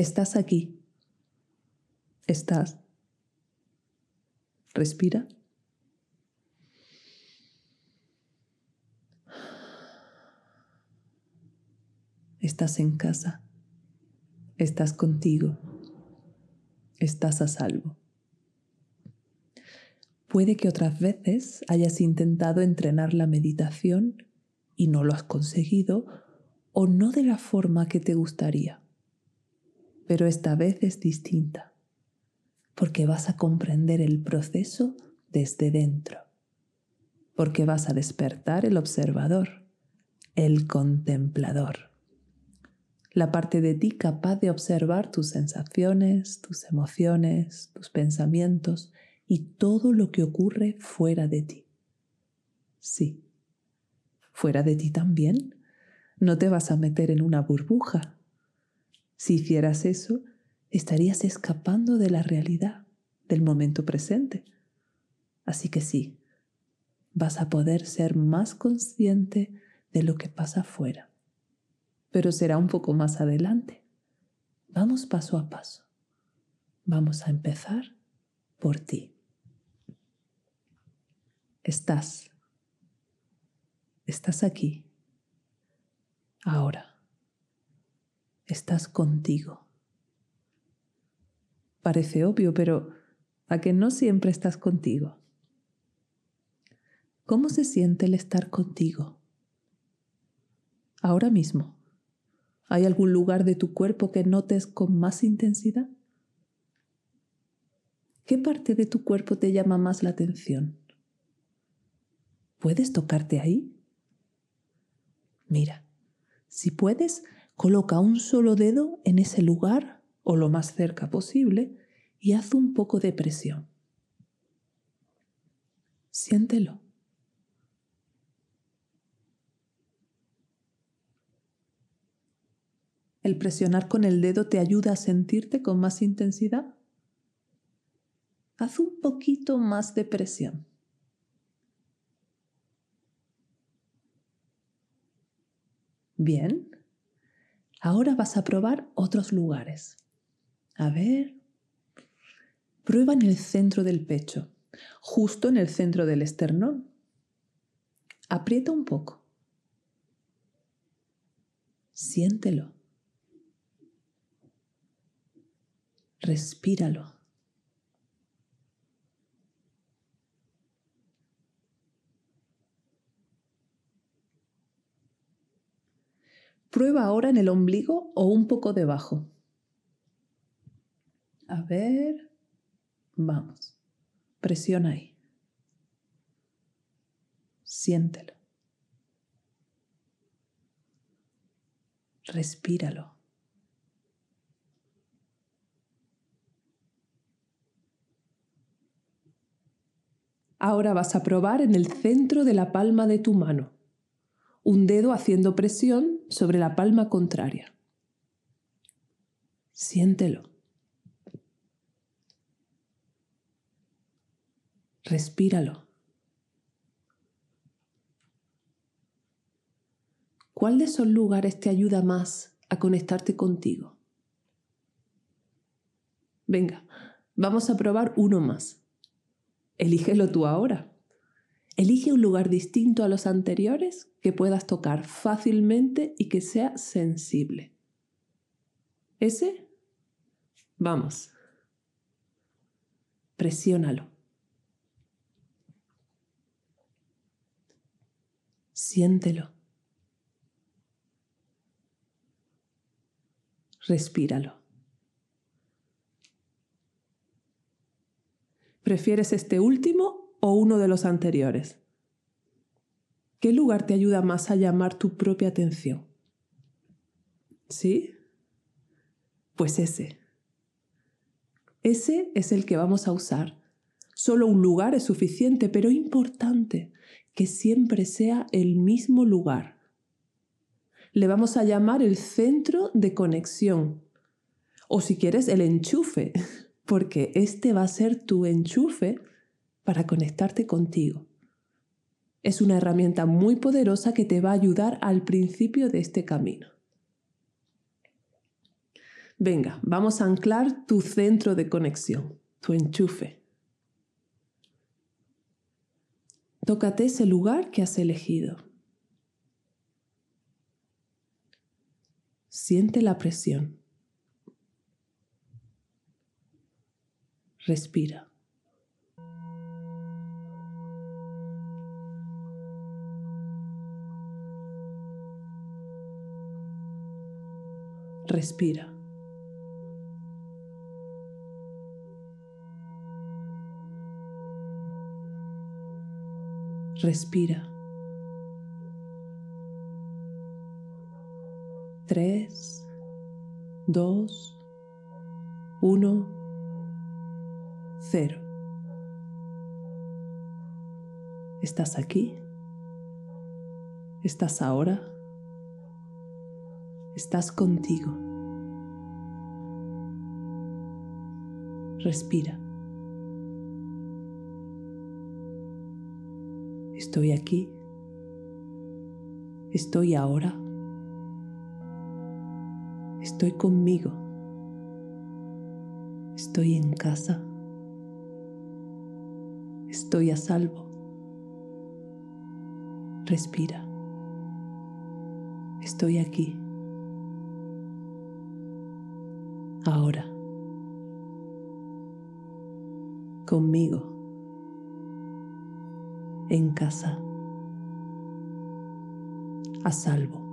Estás aquí. Estás. Respira. Estás en casa. Estás contigo. Estás a salvo. Puede que otras veces hayas intentado entrenar la meditación y no lo has conseguido o no de la forma que te gustaría. Pero esta vez es distinta, porque vas a comprender el proceso desde dentro, porque vas a despertar el observador, el contemplador, la parte de ti capaz de observar tus sensaciones, tus emociones, tus pensamientos y todo lo que ocurre fuera de ti. Sí, fuera de ti también. No te vas a meter en una burbuja. Si hicieras eso, estarías escapando de la realidad, del momento presente. Así que sí, vas a poder ser más consciente de lo que pasa afuera. Pero será un poco más adelante. Vamos paso a paso. Vamos a empezar por ti. Estás. Estás aquí. Ahora. Estás contigo. Parece obvio, pero a que no siempre estás contigo. ¿Cómo se siente el estar contigo? Ahora mismo. ¿Hay algún lugar de tu cuerpo que notes con más intensidad? ¿Qué parte de tu cuerpo te llama más la atención? ¿Puedes tocarte ahí? Mira, si puedes, coloca un solo dedo en ese lugar o lo más cerca posible y haz un poco de presión. Siéntelo. ¿El presionar con el dedo te ayuda a sentirte con más intensidad? Haz un poquito más de presión. Bien. Ahora vas a probar otros lugares. A ver. Prueba en el centro del pecho, justo en el centro del esternón. Aprieta un poco. Siéntelo. Respíralo. Prueba ahora en el ombligo o un poco debajo. A ver. Vamos. Presiona ahí. Siéntelo. Respíralo. Ahora vas a probar en el centro de la palma de tu mano un dedo haciendo presión sobre la palma contraria. Siéntelo. Respíralo. ¿Cuál de esos lugares te ayuda más a conectarte contigo? Venga, vamos a probar uno más. Elígelo tú ahora. Elige un lugar distinto a los anteriores que puedas tocar fácilmente y que sea sensible. ¿Ese? Vamos. Presiónalo. Siéntelo. Respíralo. ¿Prefieres este último o uno de los anteriores? ¿Qué lugar te ayuda más a llamar tu propia atención? ¿Sí? Pues ese. Ese es el que vamos a usar. Solo un lugar es suficiente, pero importante que siempre sea el mismo lugar. Le vamos a llamar el centro de conexión. O si quieres, el enchufe, porque este va a ser tu enchufe para conectarte contigo. Es una herramienta muy poderosa que te va a ayudar al principio de este camino. Venga, vamos a anclar tu centro de conexión, tu enchufe. Tócate ese lugar que has elegido. Siente la presión. Respira. Respira. Respira. Tres, dos, uno, cero. ¿Estás aquí? ¿Estás ahora? Estás contigo. Respira. Estoy aquí. Estoy ahora. Estoy conmigo. Estoy en casa. Estoy a salvo. Respira. Estoy aquí. Conmigo. En casa. A salvo.